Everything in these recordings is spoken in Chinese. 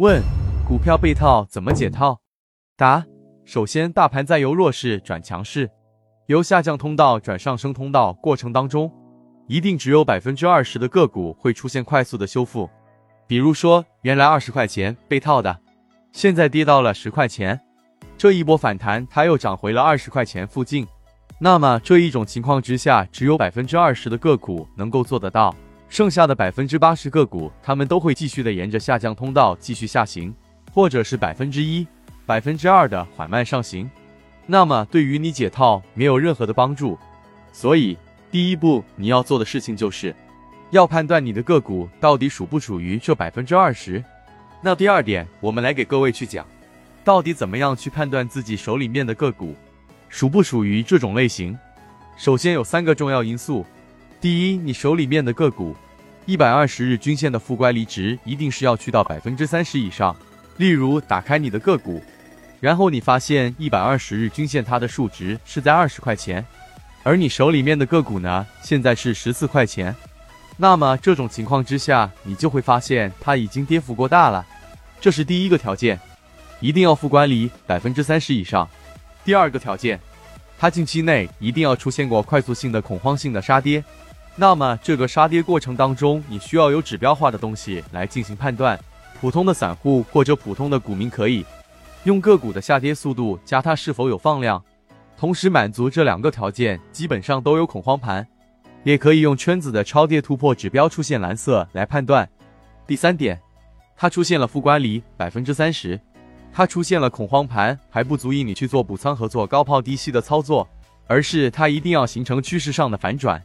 问：股票被套怎么解套？答：首先，大盘在由弱势转强势，由下降通道转上升通道过程当中，一定只有百分之二十的个股会出现快速的修复。比如说，原来二十块钱被套的，现在跌到了十块钱，这一波反弹它又涨回了二十块钱附近。那么这一种情况之下，只有百分之二十的个股能够做得到。剩下的百分之八十个股，他们都会继续的沿着下降通道继续下行，或者是百分之一、百分之二的缓慢上行。那么对于你解套没有任何的帮助。所以第一步你要做的事情就是，要判断你的个股到底属不属于这百分之二十。那第二点，我们来给各位去讲，到底怎么样去判断自己手里面的个股属不属于这种类型。首先有三个重要因素。第一，你手里面的个股，一百二十日均线的负乖离值一定是要去到百分之三十以上。例如，打开你的个股，然后你发现一百二十日均线它的数值是在二十块钱，而你手里面的个股呢，现在是十四块钱。那么这种情况之下，你就会发现它已经跌幅过大了。这是第一个条件，一定要负乖离百分之三十以上。第二个条件，它近期内一定要出现过快速性的恐慌性的杀跌。那么这个杀跌过程当中，你需要有指标化的东西来进行判断。普通的散户或者普通的股民可以用个股的下跌速度加它是否有放量，同时满足这两个条件，基本上都有恐慌盘。也可以用圈子的超跌突破指标出现蓝色来判断。第三点，它出现了负乖离百分之三十，它出现了恐慌盘，还不足以你去做补仓和做高抛低吸的操作，而是它一定要形成趋势上的反转。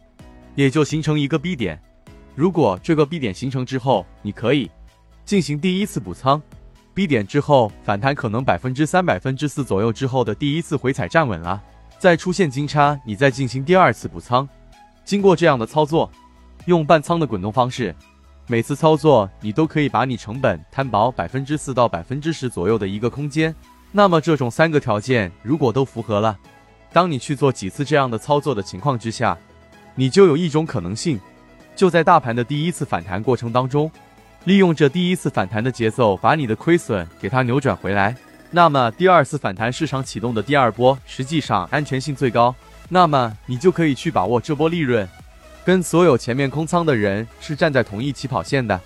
也就形成一个 B 点，如果这个 B 点形成之后，你可以进行第一次补仓。B 点之后反弹可能百分之三、百分之四左右之后的第一次回踩站稳了，再出现金叉，你再进行第二次补仓。经过这样的操作，用半仓的滚动方式，每次操作你都可以把你成本摊薄百分之四到百分之十左右的一个空间。那么这种三个条件如果都符合了，当你去做几次这样的操作的情况之下。你就有一种可能性，就在大盘的第一次反弹过程当中，利用这第一次反弹的节奏，把你的亏损给它扭转回来。那么第二次反弹市场启动的第二波，实际上安全性最高，那么你就可以去把握这波利润，跟所有前面空仓的人是站在同一起跑线的。